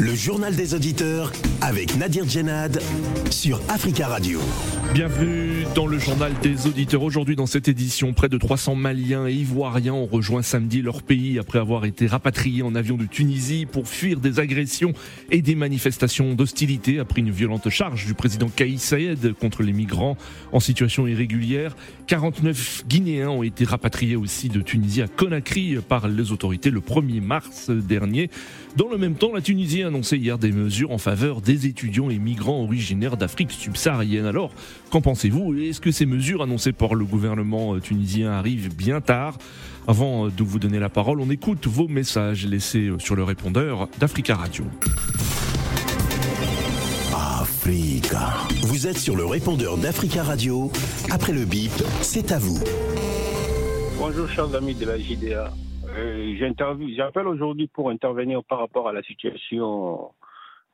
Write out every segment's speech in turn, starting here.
Le journal des auditeurs avec Nadir Djenad sur Africa Radio. Bienvenue dans le journal des auditeurs. Aujourd'hui, dans cette édition, près de 300 Maliens et Ivoiriens ont rejoint samedi leur pays après avoir été rapatriés en avion de Tunisie pour fuir des agressions et des manifestations d'hostilité après une violente charge du président Kaïs Saïed contre les migrants en situation irrégulière. 49 Guinéens ont été rapatriés aussi de Tunisie à Conakry par les autorités le 1er mars dernier. Dans le même temps, la Tunisie annoncé hier des mesures en faveur des étudiants et migrants originaires d'Afrique subsaharienne. Alors, qu'en pensez-vous? Est-ce que ces mesures annoncées par le gouvernement euh, tunisien arrivent bien tard? Avant euh, de vous donner la parole, on écoute vos messages laissés euh, sur le répondeur d'Africa Radio. Africa. Vous êtes sur le répondeur d'Africa Radio. Après le bip, c'est à vous. Bonjour chers amis de la JDA. J'appelle aujourd'hui pour intervenir par rapport à la situation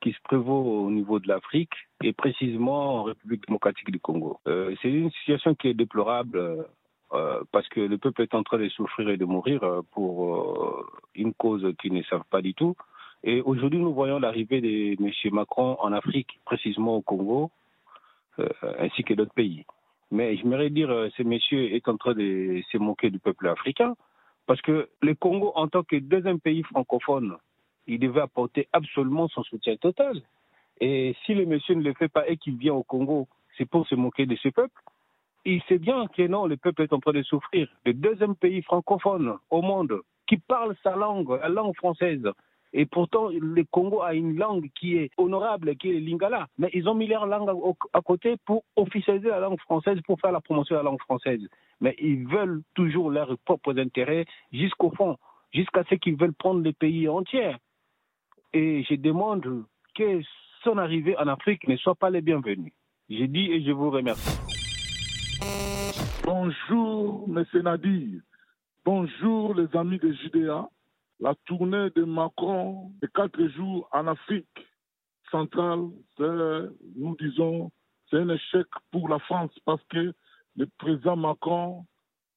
qui se prévaut au niveau de l'Afrique et précisément en République démocratique du Congo. Euh, c'est une situation qui est déplorable euh, parce que le peuple est en train de souffrir et de mourir euh, pour une cause qu'ils ne savent pas du tout. Et aujourd'hui, nous voyons l'arrivée de M. Macron en Afrique, précisément au Congo, ainsi que d'autres pays. Mais j'aimerais dire, ce monsieur est en train de se moquer du peuple africain, parce que le Congo, en tant que deuxième pays francophone, il devait apporter absolument son soutien total. Et si le monsieur ne le fait pas et qu'il vient au Congo, c'est pour se moquer de ce peuple. Il sait bien que non, le peuple est en train de souffrir. Le deuxième pays francophone au monde qui parle sa langue, la langue française. Et pourtant, le Congo a une langue qui est honorable, qui est le lingala. Mais ils ont mis leur langue à côté pour officialiser la langue française, pour faire la promotion de la langue française. Mais ils veulent toujours leurs propres intérêts jusqu'au fond, jusqu'à ce qu'ils veulent prendre les pays entiers. Et je demande que son arrivée en Afrique ne soit pas les bienvenus. J'ai dit et je vous remercie. Bonjour, M. Nadir. Bonjour, les amis de Judéa. La tournée de Macron de quatre jours en Afrique centrale, nous disons, c'est un échec pour la France parce que le président Macron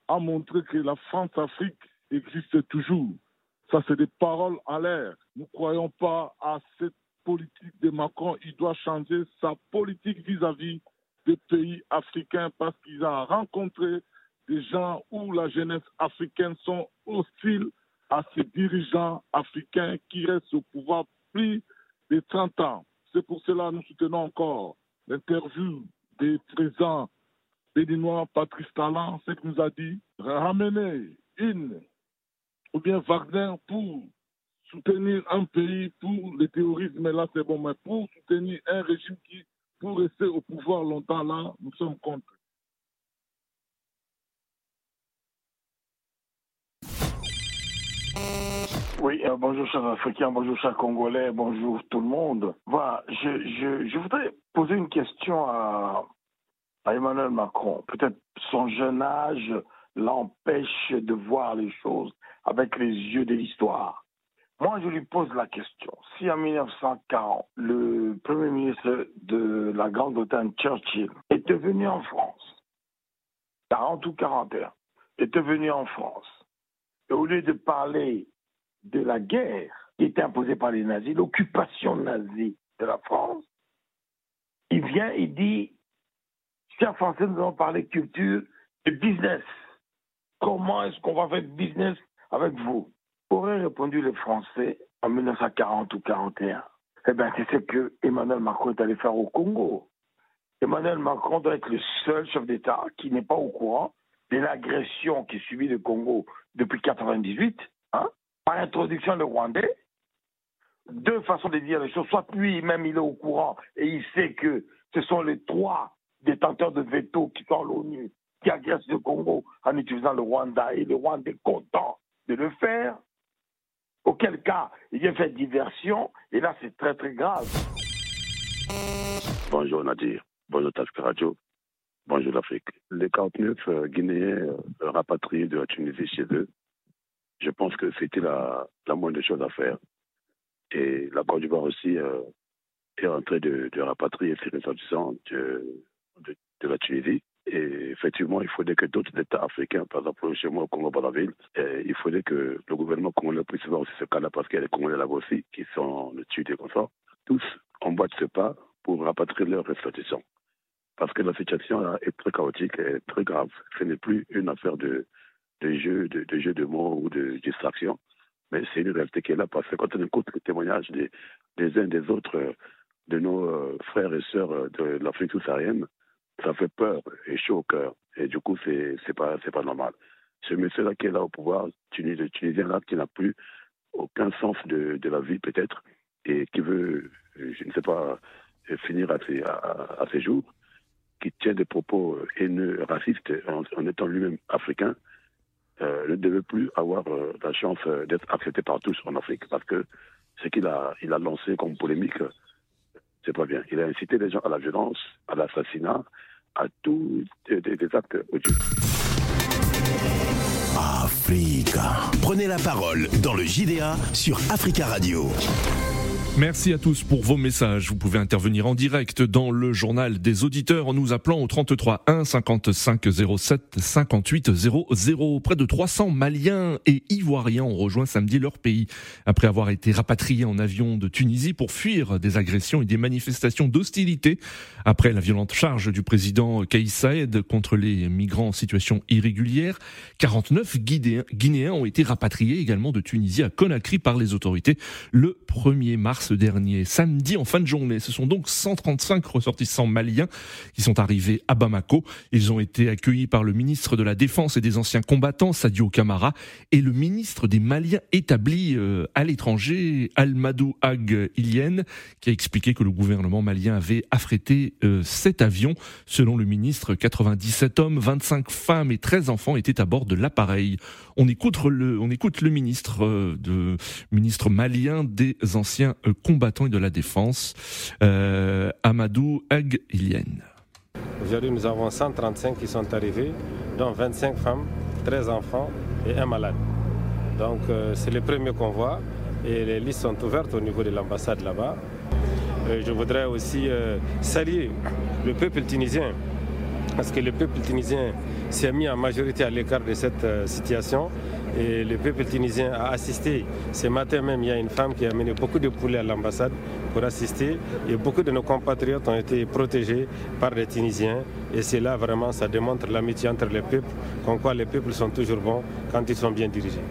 a montré que la France-Afrique existe toujours. Ça, c'est des paroles en l'air. Nous ne croyons pas à cette politique de Macron. Il doit changer sa politique vis-à-vis des pays africains parce qu'il a rencontré des gens où la jeunesse africaine sont hostiles à ces dirigeants africains qui restent au pouvoir plus de 30 ans. C'est pour cela que nous soutenons encore l'interview des présents béninois Patrice Talent, ce qu'il nous a dit, ramener une ou bien Wagner pour soutenir un pays pour le terrorisme, là c'est bon, mais pour soutenir un régime qui, pour rester au pouvoir longtemps, là, nous sommes contre. Oui, euh, bonjour chers Africains, bonjour chers Congolais, bonjour tout le monde. Voilà, je, voudrais poser une question à, à Emmanuel Macron. Peut-être son jeune âge l'empêche de voir les choses avec les yeux de l'histoire. Moi, je lui pose la question. Si en 1940, le Premier ministre de la Grande-Bretagne, Churchill, était venu en France, 40 ou 41, était venu en France, et au lieu de parler de la guerre qui était imposée par les nazis, l'occupation nazie de la France, il vient, il dit, chers Français, nous allons parler culture et business. Comment est-ce qu'on va faire business avec vous? Aurait répondu les Français en 1940 ou 41. Eh bien, c'est ce que Emmanuel Macron est allé faire au Congo. Emmanuel Macron doit être le seul chef d'État qui n'est pas au courant de l'agression qui subit le Congo depuis 1998, hein, par l'introduction de Rwandais. Deux façons de dire les choses. Soit lui-même, il est au courant et il sait que ce sont les trois détenteurs de veto qui sont à l'ONU qui agressent le Congo en utilisant le Rwanda et le Rwanda est content de le faire, auquel cas il vient faire diversion, et là c'est très très grave. Bonjour Nadir, bonjour Task Radio, bonjour l'Afrique. Les 49 euh, Guinéens euh, rapatriés de la Tunisie chez eux, je pense que c'était la, moindre chose à faire. Et la Côte d'Ivoire aussi euh, est en train de, rapatrier ses ressortissants de la Tunisie. Et effectivement, il faudrait que d'autres États africains, par exemple chez moi au Congo-Brazzaville, il faudrait que le gouvernement congolais puisse voir aussi ce cas-là, parce qu'il y a des Congolais là-bas aussi qui sont tués comme ça. Tous emboîtent ce pas pour rapatrier leurs ressortissants. Parce que la situation est très chaotique et très grave. Ce n'est plus une affaire de, jeu, de, jeu de mots ou de distraction, mais c'est une réalité qui est là. Parce que quand on écoute les témoignages des, des uns des autres, de nos euh, frères et sœurs de l'Afrique sous-saharienne, ça fait peur et chaud au cœur. Et du coup, c'est c'est pas normal. Ce monsieur-là qui est là au pouvoir, le Tunisien là qui n'a plus aucun sens de, la vie peut-être et qui veut, je ne sais pas, finir à, ses jours, qui tient des propos haineux, racistes en, étant lui-même africain, euh, ne devait plus avoir euh, la chance d'être accepté par tous en Afrique parce que ce qu'il a, il a lancé comme polémique, c'est pas bien. Il a incité les gens à la violence, à l'assassinat, à tous des, des actes odieux. Africa. Prenez la parole dans le JDA sur Africa Radio. Merci à tous pour vos messages. Vous pouvez intervenir en direct dans le journal des auditeurs en nous appelant au 33 1 55 07 58 00. Près de 300 Maliens et Ivoiriens ont rejoint samedi leur pays après avoir été rapatriés en avion de Tunisie pour fuir des agressions et des manifestations d'hostilité après la violente charge du président Kaïs Saïd contre les migrants en situation irrégulière. 49 Guinéens ont été rapatriés également de Tunisie à Conakry par les autorités le 1er mars dernier. Samedi, en fin de journée, ce sont donc 135 ressortissants maliens qui sont arrivés à Bamako. Ils ont été accueillis par le ministre de la Défense et des anciens combattants, Sadio Kamara, et le ministre des Maliens établis euh, à l'étranger, Almadou Ag Ilien, qui a expliqué que le gouvernement malien avait affrété euh, cet avion. Selon le ministre, 97 hommes, 25 femmes et 13 enfants étaient à bord de l'appareil. On écoute le, on écoute le ministre euh, de ministre malien des anciens combattants et de la défense, euh, Amadou Ag. Aujourd'hui, nous avons 135 qui sont arrivés, dont 25 femmes, 13 enfants et un malade. Donc, euh, c'est le premier convoi et les listes sont ouvertes au niveau de l'ambassade là-bas. Euh, je voudrais aussi saluer le peuple tunisien parce que le peuple tunisien s'est mis en majorité à l'écart de cette situation et le peuple tunisien a assisté. Ce matin même, il y a une femme qui a amené beaucoup de poulets à l'ambassade pour assister. Et beaucoup de nos compatriotes ont été protégés par les Tunisiens. Et c'est là vraiment, ça démontre l'amitié entre les peuples, comme quoi les peuples sont toujours bons quand ils sont bien dirigés.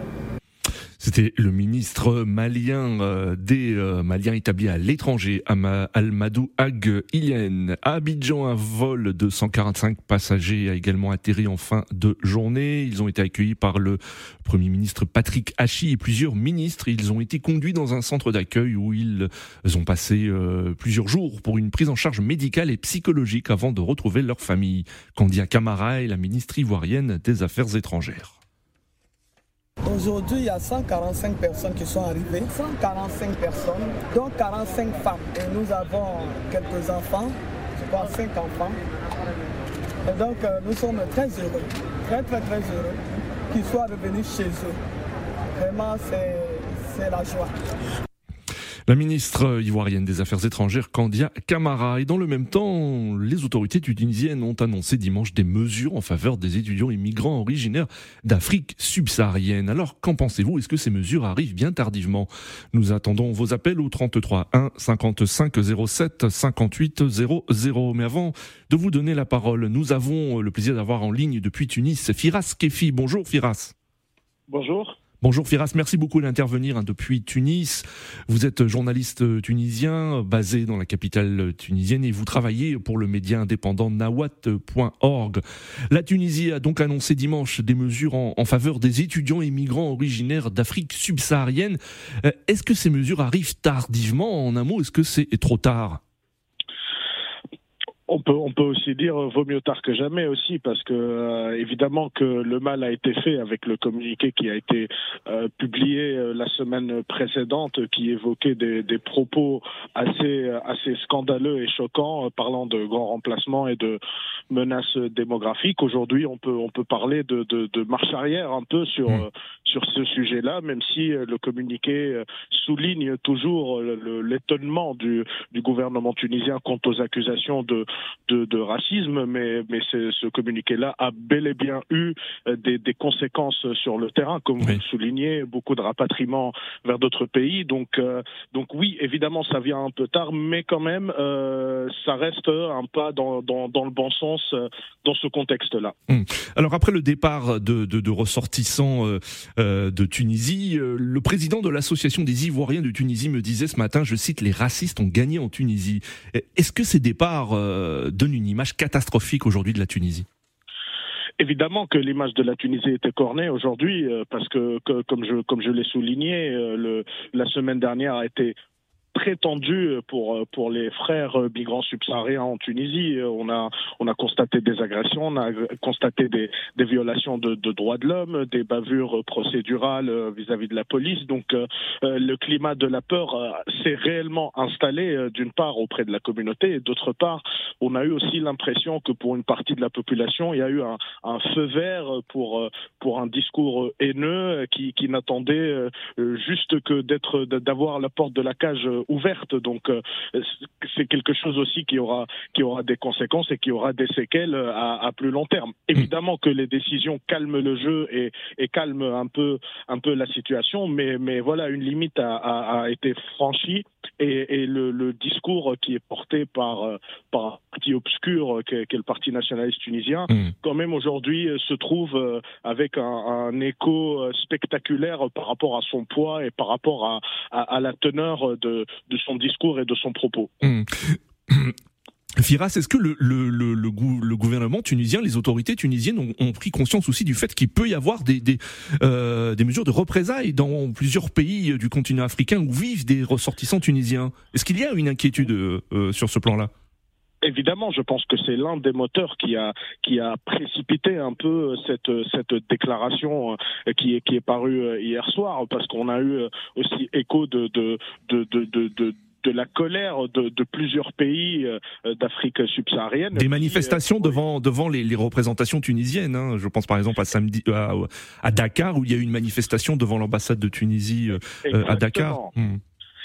C'était le ministre malien euh, des euh, Maliens établis à l'étranger, Almadou Ag Ilien. À Abidjan, un vol de 145 passagers a également atterri en fin de journée. Ils ont été accueillis par le Premier ministre Patrick Hachi et plusieurs ministres. Ils ont été conduits dans un centre d'accueil où ils ont passé euh, plusieurs jours pour une prise en charge médicale et psychologique avant de retrouver leur famille. Candia Camara est la ministre ivoirienne des Affaires étrangères. Aujourd'hui, il y a 145 personnes qui sont arrivées, 145 personnes, dont 45 femmes. Et nous avons quelques enfants, je crois 5 enfants. Et donc, euh, nous sommes très heureux, très très très heureux qu'ils soient revenus chez eux. Vraiment, c'est la joie. La ministre ivoirienne des Affaires étrangères, Candia Camara. Et dans le même temps, les autorités tunisiennes ont annoncé dimanche des mesures en faveur des étudiants immigrants originaires d'Afrique subsaharienne. Alors, qu'en pensez-vous? Est-ce que ces mesures arrivent bien tardivement? Nous attendons vos appels au 33 1 55 07 58 00. Mais avant de vous donner la parole, nous avons le plaisir d'avoir en ligne depuis Tunis Firas Kefi. Bonjour Firas. Bonjour. Bonjour Firas, merci beaucoup d'intervenir hein, depuis Tunis. Vous êtes journaliste tunisien basé dans la capitale tunisienne et vous travaillez pour le média indépendant nawat.org. La Tunisie a donc annoncé dimanche des mesures en, faveur des étudiants et migrants originaires d'Afrique subsaharienne. Euh, est-ce que ces mesures arrivent tardivement? En un mot, est-ce que c'est trop tard? On peut, on peut aussi dire euh, vaut mieux tard que jamais aussi parce que euh, évidemment que le mal a été fait avec le communiqué qui a été euh, publié la semaine précédente qui évoquait des, des propos assez assez scandaleux et choquants parlant de grands remplacements et de menaces démographiques. Aujourd'hui, on peut on peut parler de, de, de marche arrière un peu sur mmh. sur ce sujet-là, même si le communiqué souligne toujours l'étonnement du, du gouvernement tunisien quant aux accusations de de, racisme, mais, mais ce communiqué-là a bel et bien eu des, conséquences sur le terrain, comme vous le soulignez, beaucoup de rapatriements vers d'autres pays. Donc, donc oui, évidemment, ça vient un peu tard, mais quand même, ça reste un pas dans, dans, le bon sens dans ce contexte-là. Hum. Alors après le départ de, de, ressortissants de Tunisie, le président de l'association des Ivoiriens de Tunisie me disait ce matin, je cite, les racistes ont gagné en Tunisie. Est-ce que ces départs euh, donnent une image catastrophique aujourd'hui de la Tunisie. Évidemment que l'image de la Tunisie était cornée aujourd'hui euh, parce que, comme je comme je l'ai souligné, euh, la semaine dernière a été très tendu pour pour les frères migrants subsahariens en Tunisie. On a on a constaté des agressions, on a constaté des, des violations de, de droits de l'homme, des bavures procédurales vis-à-vis de la police. Donc euh, le climat de la peur euh, s'est réellement installé euh, d'une part auprès de la communauté et d'autre part on a eu aussi l'impression que pour une partie de la population il y a eu un, un feu vert pour pour un discours haineux qui, qui n'attendait juste que d'être d'avoir la porte de la cage ouverte. Donc euh, c'est quelque chose aussi qui aura qui aura des conséquences et qui aura des séquelles euh, à, à plus long terme. Mm. Évidemment que les décisions calment le jeu et, et calment un peu un peu la situation, mais mais voilà une limite a, a, a été franchie et, et le, le, discours qui est porté par euh, par un parti obscur qu'est le Parti nationaliste tunisien, mm. quand même aujourd'hui se trouve avec un, un, écho spectaculaire par rapport à son poids et par rapport à, à, à la teneur de, de son discours et de son propos. Mmh. Firas, est-ce que le, gouvernement tunisien, les autorités tunisiennes ont, pris conscience aussi du fait qu'il peut y avoir euh, des, mesures de représailles dans plusieurs pays du continent africain où vivent des ressortissants tunisiens? Est-ce qu'il y a une inquiétude euh, sur ce plan-là? Évidemment, je pense que c'est l'un des moteurs qui a précipité un peu cette déclaration euh, qui est parue euh, hier soir parce qu'on a eu euh, aussi écho de la colère de, de plusieurs pays d'Afrique subsaharienne. Des manifestations devant devant les, les représentations tunisiennes. Hein. Je pense par exemple à samedi à, à, Dakar où il y a eu une manifestation devant l'ambassade de Tunisie à Dakar.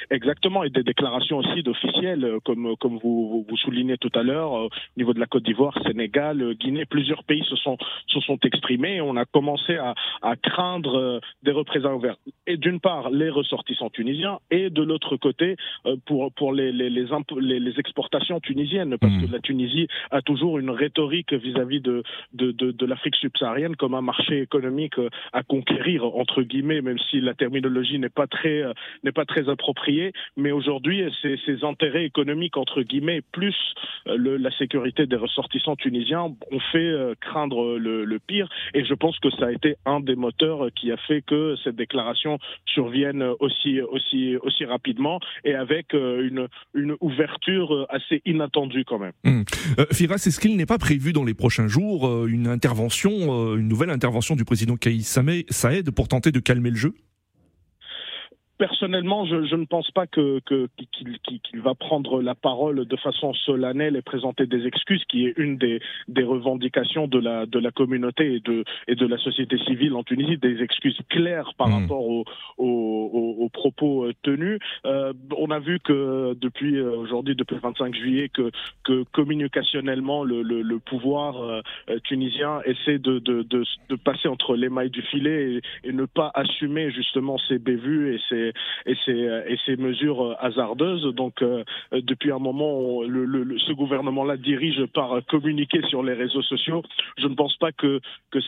Exactement, et des déclarations aussi d'officiels, euh, comme comme vous, vous soulignez tout à l'heure, euh, au niveau de la Côte d'Ivoire, Sénégal, euh, Guinée, plusieurs pays se sont se sont exprimés. Et on a commencé à, à craindre des représailles ouvertes. Et d'une part, les ressortissants tunisiens, et de l'autre côté, pour pour les les les, les, exportations tunisiennes, parce que mmh. la Tunisie a toujours une rhétorique vis-à-vis de de, de, de l'Afrique subsaharienne comme un marché économique à conquérir entre guillemets, même si la terminologie n'est pas très n'est pas très appropriée mais aujourd'hui, ces, intérêts économiques, entre guillemets, plus euh, la sécurité des ressortissants tunisiens ont fait euh, craindre le, le, pire. Et je pense que ça a été un des moteurs qui a fait que cette déclaration survienne aussi, aussi, aussi rapidement et avec euh, une, ouverture assez inattendue quand même. Hum. Firas, est-ce qu'il n'est pas prévu dans les prochains jours une intervention, une nouvelle intervention du président Kaïs Saïd pour tenter de calmer le jeu? Personnellement, je, je, ne pense pas que qu'il qu'il va prendre la parole de façon solennelle et présenter des excuses, qui est une des, des revendications de la de la communauté et de et de la société civile en Tunisie, des excuses claires par mmh. rapport aux, aux, aux, propos euh, tenus. Euh, on a vu que depuis euh, aujourd'hui, depuis le 25 juillet, que que communicationnellement le, le, le pouvoir euh, tunisien essaie de, de, de, de, passer entre les mailles du filet et, et ne pas assumer justement ses bévues et ses et ces, et ces mesures hasardeuses. Donc, euh, depuis un moment, ce gouvernement-là dirige par communiquer sur les réseaux sociaux. Je ne pense pas que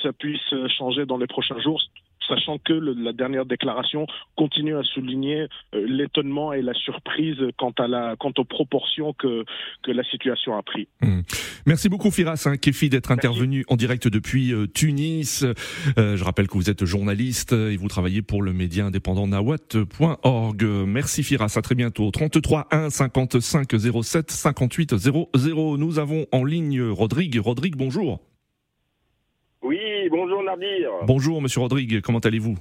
ça puisse changer dans les prochains jours sachant que le, la dernière déclaration continue à souligner euh, l'étonnement et la surprise quant à la quant aux proportions que que la situation a pris. Mmh. Merci beaucoup Firas hein, Kefi d'être intervenu en direct depuis euh, Tunis. Euh, je rappelle que vous êtes journaliste et vous travaillez pour le média indépendant nawat.org. Merci Firas, à très bientôt. 33 1 55 07 58 00. Nous avons en ligne Rodrigue. Rodrigue, bonjour. Oui, bonjour Nadir. Bonjour Monsieur Rodrigue, comment allez-vous?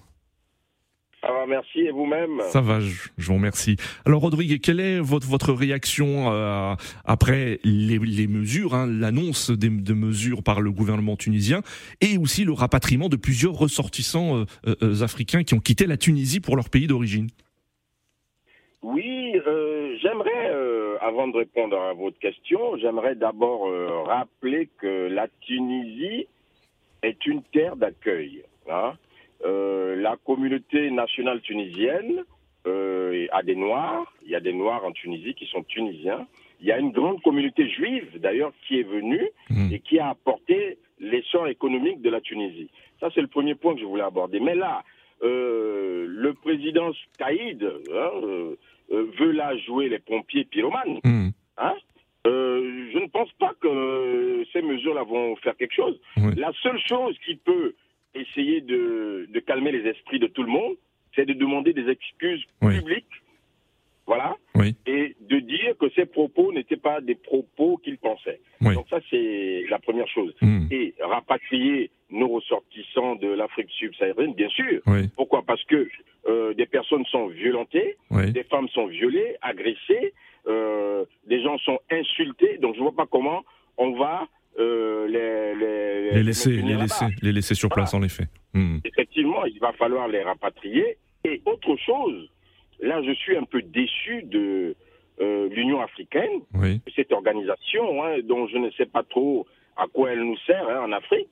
Ça va, merci. Et vous-même? Ça va, je, vous remercie. Alors, Rodrigue, quelle est votre, votre réaction euh, après les, les mesures, hein, l'annonce des, de mesures par le gouvernement tunisien et aussi le rapatriement de plusieurs ressortissants euh, euh, africains qui ont quitté la Tunisie pour leur pays d'origine? Oui, j'aimerais avant de répondre à votre question, j'aimerais d'abord euh, rappeler que la Tunisie est une terre d'accueil. Hein. Euh, la communauté nationale tunisienne euh, a des Noirs. Il y a des Noirs en Tunisie qui sont tunisiens. Il y a une grande communauté juive, d'ailleurs, qui est venue Mm. et qui a apporté l'essor économique de la Tunisie. Ça, c'est le premier point que je voulais aborder. Mais là, euh, le président Kaïd hein, veut là jouer les pompiers pyromanes. Hmm. Hein Euh, je ne pense pas que ces mesures-là vont faire quelque chose. Oui. La seule chose qui peut essayer de, de calmer les esprits de tout le monde, c'est de demander des excuses Oui. publiques, voilà, Oui. et de dire que ces propos n'étaient pas des propos qu'il pensait. Donc ça, c'est la première chose. Hmm. Et rapatrier nos ressortissants de l'Afrique subsaharienne, bien sûr. Pourquoi? Parce que euh, des personnes sont violentées, des femmes sont violées, agressées, euh, des gens sont insultés. Donc je vois pas comment on va euh, les, les, Les laisser, les laisser, les laisser sur place, en effet. Hmm. Effectivement, il va falloir les rapatrier. Et autre chose, là je suis un peu déçu de euh, l'Union africaine, Oui. cette organisation hein, dont je ne sais pas trop à quoi elle nous sert hein, en Afrique.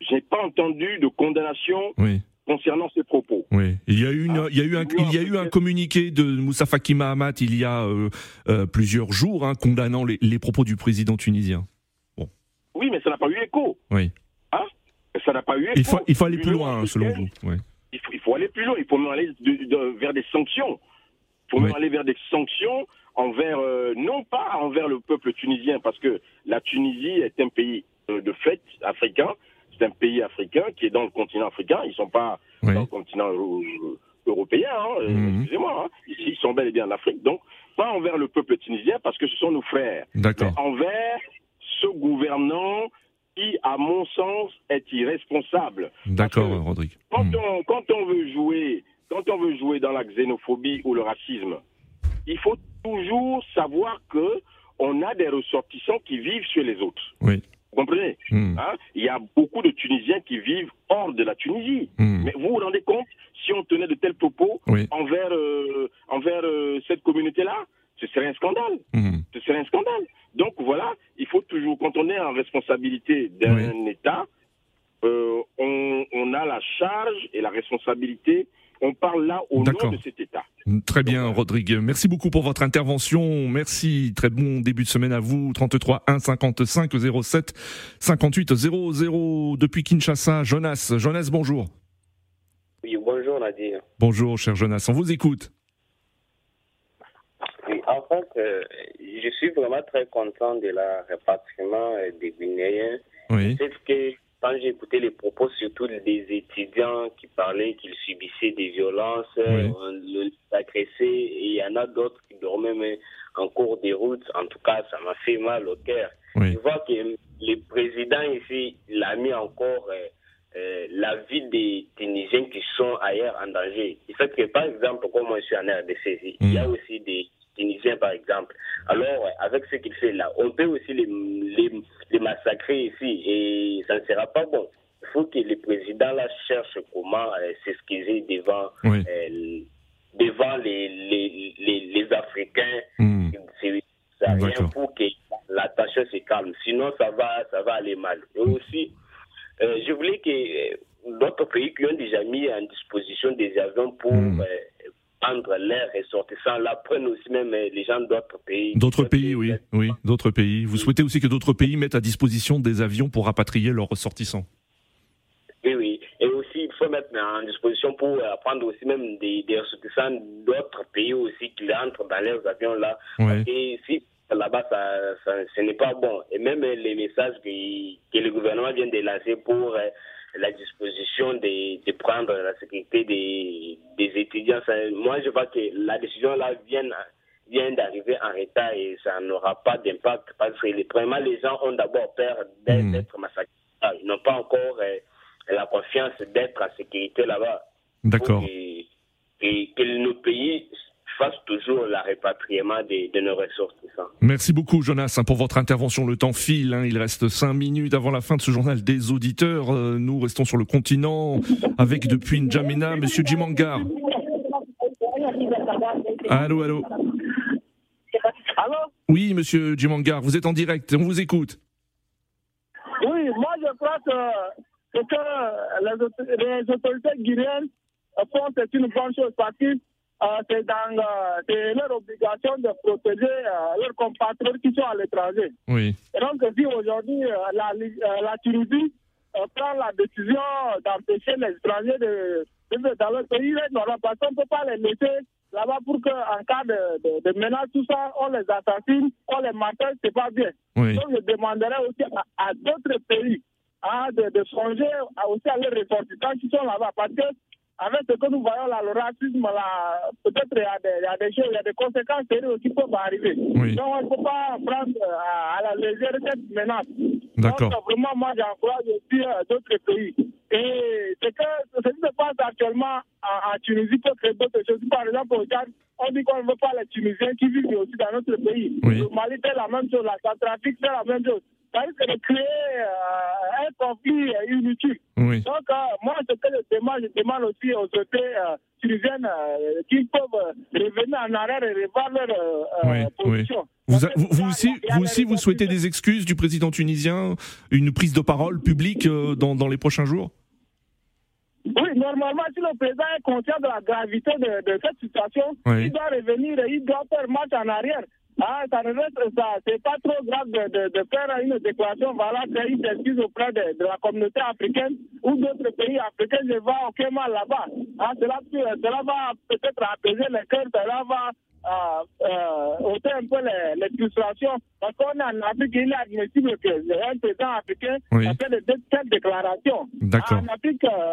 J'ai pas entendu de condamnation Oui. Concernant ces propos. Oui, il y a eu, une, Ah, il y a eu un, il y a eu un communiqué de Moussa Faki Mahamat il y a euh, euh, plusieurs jours hein, condamnant les, les propos du président tunisien. Oui, mais ça n'a pas eu écho. Oui. Hein? Ça n'a pas eu écho. Il faut, il faut aller plus loin hein, selon vous. Oui. Il faut, il faut aller plus loin. Il faut même aller de- de- vers des sanctions. Il faut Oui. même aller vers des sanctions envers, euh, non pas envers le peuple tunisien, parce que la Tunisie est un pays de fait africain. C'est un pays africain qui est dans le continent africain. Ils sont pas Oui. dans le continent européen. hein, euh, Mhm. Excusez-moi. hein. Ici, ils sont bel et bien en Afrique. Donc, pas envers le peuple tunisien, parce que ce sont nos frères. D'accord. mais envers ce gouvernant qui, à mon sens, est irresponsable. D'accord, Rodrigue. Quand, on, quand on veut jouer, quand on veut jouer dans la xénophobie ou le racisme, il faut toujours savoir que on a des ressortissants qui vivent sur les autres. Oui. Comprenez Hmm. Hein Il y a beaucoup de Tunisiens qui vivent hors de la Tunisie. Hmm. Mais vous vous rendez compte si on tenait de tels propos Oui. envers euh, envers euh, cette communauté-là, ce serait un scandale Hmm. ce serait un scandale. Donc voilà, il faut toujours, quand on est en responsabilité d'un État, euh, on, on a la charge et la responsabilité, on parle là au nom de cet État. Très bien, Rodrigue. Merci beaucoup pour votre intervention. Merci. Très bon début de semaine à vous. 33 1 55 07 58 00 depuis Kinshasa. Jonas. Jonas, bonjour. Oui, bonjour Nadir. Bonjour, cher Jonas. On vous écoute. Oui, en fait, euh, je suis vraiment très content de la rapatriement euh, des Guinéens. Oui. C'est que quand j'ai écouté les propos, surtout des étudiants qui parlaient qu'ils subissaient des violences, euh, les agressait, et il y en a d'autres qui dormaient même en cours de route. En tout cas, ça m'a fait mal au cœur. Oui. Je vois que le président ici, il a mis encore euh, euh, la vie des Tunisiens qui sont ailleurs en danger. Il fait que, par exemple, comme moi je suis en RDC, il y a aussi des Tunisiens, par exemple. Alors, avec ce qu'il fait là, on peut aussi les, les, les massacrer ici et ça ne sera pas bon. Il faut que le président là cherche comment euh, s'excuser devant, Oui. euh, devant les, les, les, les Africains. C'est ça rien pour que la tension se calme. Sinon, ça va, ça va aller mal. Et aussi, euh, je voulais que d'autres pays qui ont déjà mis en disposition des avions pour Hmm. Prendre leurs ressortissants là prennent aussi même euh, les gens d'autres pays. D'autres pays, oui. Oui, d'autres pays. Vous souhaitez aussi que d'autres pays mettent à disposition des avions pour rapatrier leurs ressortissants Oui, oui. Et aussi, il faut mettre en disposition pour euh, prendre aussi même des, des ressortissants d'autres pays aussi qui entrent dans leurs avions là. Ouais. Et si là-bas, ça, ça, ce n'est pas bon. Et même euh, les messages que, que le gouvernement vient de lancer pour la disposition de, de prendre la sécurité des, des étudiants, ça- moi je vois que la décision là vient, vient d'arriver en retard et ça n'aura pas d'impact parce que les, vraiment les gens ont d'abord peur d'être d'être massacrés. Ils n'ont pas encore euh, la confiance d'être en sécurité là-bas. D'accord. Et que nos pays fassent toujours le répatriement de, de nos ressortissants. Merci beaucoup, Jonas, hein, pour votre intervention. Le temps file. hein. Il reste cinq minutes avant la fin de ce journal des auditeurs. Euh, Nous restons sur le continent avec depuis N'Djamena, Monsieur Jimangar. Allô, allô. Allô? Oui, monsieur Djimangar, vous êtes en direct, on vous écoute. Oui, moi je crois que ce que les, autorités guinéennes font, c'est une bonne chose parce que c'est dans euh, leur obligation de protéger euh, leurs compatriotes qui sont à l'étranger. Oui. Et donc, si aujourd'hui euh, la, euh, la Tunisie euh, prend la décision d'empêcher les étrangers de vivre dans leur pays, parce qu'on ne peut pas les laisser là-bas pour qu'en cas de, de, de, menace, tout ça, on les assassine, on les martèle, c'est pas bien. Oui. Donc, je demanderais aussi à, à d'autres pays hein, de, de songer aussi à leurs ressortissants qui sont là-bas. Parce que avec ce que nous voyons là, le racisme, là, peut-être il y, a des, il y a des choses, il y a des conséquences sérieuses qui peuvent arriver. Oui. Donc, on ne peut pas prendre à, à la légère cette menace. D'accord. Donc, vraiment, moi, j'encourage aussi euh, d'autres pays. Et c'est que ce qui se passe actuellement en, en Tunisie peut créer d'autres choses. Par exemple, au Tchad, on dit qu'on ne veut pas les Tunisiens qui vivent aussi dans notre pays. Oui. Le Mali fait la même chose, la Centrafrique fait la même chose. Ça risque de créer euh, un conflit euh, inutile. Oui. Donc, euh, moi, ce que je demande, je demande aussi aux autorités euh, tunisiennes euh, qui peuvent euh, revenir en arrière et revoir leur euh, Oui, euh, oui. position. Vous, aussi, vous aussi, vous souhaitez des excuses du président tunisien, une prise de parole publique euh, dans, dans les prochains jours? Oui, normalement, si le président est conscient de la gravité de, de cette situation, Oui. il doit revenir et il doit faire marche en arrière. Ah, ça ne reste ça. C'est pas trop grave de, de, de faire une déclaration valable, faire une excuse auprès de, de la communauté africaine ou d'autres pays africains. Je vois aucun mal là-bas. Ah, cela, cela va peut-être apaiser les cœurs, cela va euh, euh, ôter un peu les, les frustrations. Parce qu'on est en Afrique, il est admissible qu'un président africain Oui. fait de telles déclarations. D'accord. En Afrique, euh,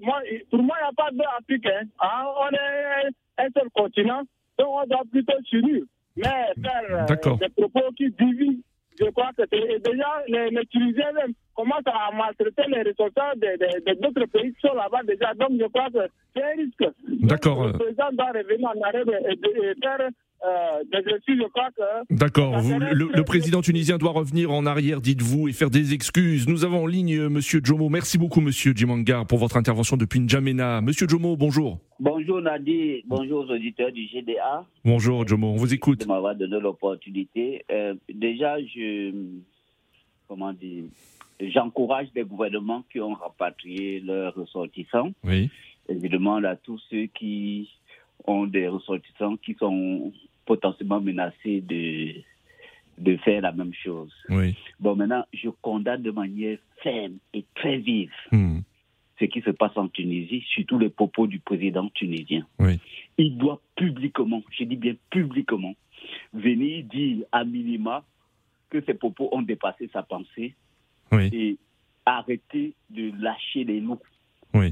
moi, pour moi, il n'y a pas deux Africains. Hein. On est un seul continent, donc on doit plutôt s'unir. Mais faire euh, des propos qui divisent, je crois que c'est déjà les, les Tunisiens même commencent à maltraiter les ressortissants de- de- de d'autres pays qui sont là-bas déjà. Donc je crois que c'est un risque. D'accord. Le président doit revenir en arrière et, et- et faire euh. Je crois que D'accord. Le, président tunisien doit revenir en arrière, dites-vous, et faire des excuses. Nous avons en ligne euh, Monsieur Jomo. Merci beaucoup, Monsieur Djimangar, pour votre intervention depuis N'Djamena. Monsieur Jomo, bonjour. Bonjour Nadi, bonjour aux auditeurs du GDA. Bonjour, Jomo. On vous écoute. De m'avoir donné l'opportunité. Euh, déjà, je, comment dire, j'encourage les gouvernements qui ont rapatrié leurs ressortissants. Oui. Demande à tous ceux qui ont des ressortissants qui sont potentiellement menacés de, de faire la même chose. Oui. Bon, maintenant, je condamne de manière ferme et très vive Hmm. ce qui se passe en Tunisie, surtout les propos du président tunisien. Oui. Il doit publiquement, je dis bien publiquement, venir dire à minima que ces propos ont dépassé sa pensée Oui. et arrêter de lâcher les loups.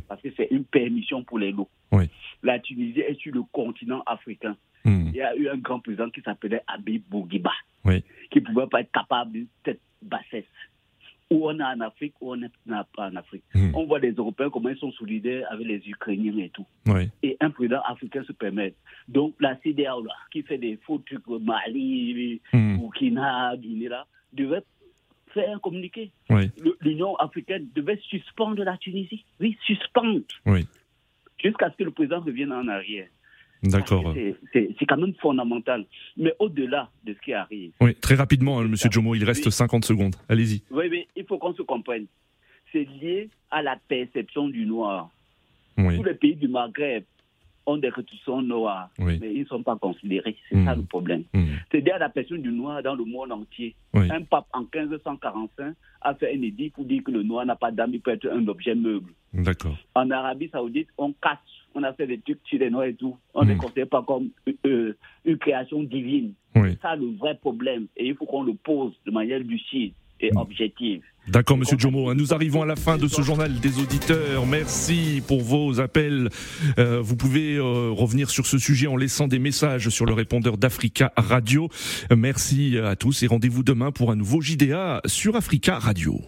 Parce que c'est une permission pour les loups. La Tunisie est sur le continent africain. Hmm. Il y a eu un grand président qui s'appelait Habib Bourguiba, Oui. qui ne pouvait pas être capable d'une telle bassesse. Où on est en Afrique, où on n'est pas en Afrique. Hmm. On voit les Européens comment ils sont solidaires avec les Ukrainiens et tout. Oui. Et un président africain se permet. Donc la CDAO, là, qui fait des faux trucs au Mali, Hmm. Burkina, Guinée, là, devait faire un communiqué. Oui. L'Union africaine devait suspendre la Tunisie. Oui, suspendre. Oui. Jusqu'à ce que le président revienne en arrière. D'accord. C'est- quand même fondamental. Mais au-delà de ce qui arrive, Oui, très rapidement, hein, Monsieur Jomo, il reste 50 secondes. Allez-y. oui, mais il faut qu'on se comprenne. C'est lié à la perception du noir. Oui. Tous les pays du Maghreb ont des ressortissants noirs, Oui. mais ils ne sont pas considérés. C'est ça le problème. C'est lié à la personne du noir dans le monde entier. Oui. Un pape en 1545 a fait un édit pour dire que le noir n'a pas d'âme, il peut être un objet meuble. D'accord. En Arabie Saoudite, on casse, on a fait des trucs sur les noirs et tout. On ne les Mhm. considère pas comme euh, une création divine. Oui. C'est ça le vrai problème. Et il faut qu'on le pose de manière lucide et objective. D'accord, Monsieur Jomo. hein, Nous arrivons à la fin de ce journal des auditeurs. Merci pour vos appels. Euh, vous pouvez euh, revenir sur ce sujet en laissant des messages sur le répondeur d'Africa Radio. Euh, Merci à tous et rendez-vous demain pour un nouveau JDA sur Africa Radio.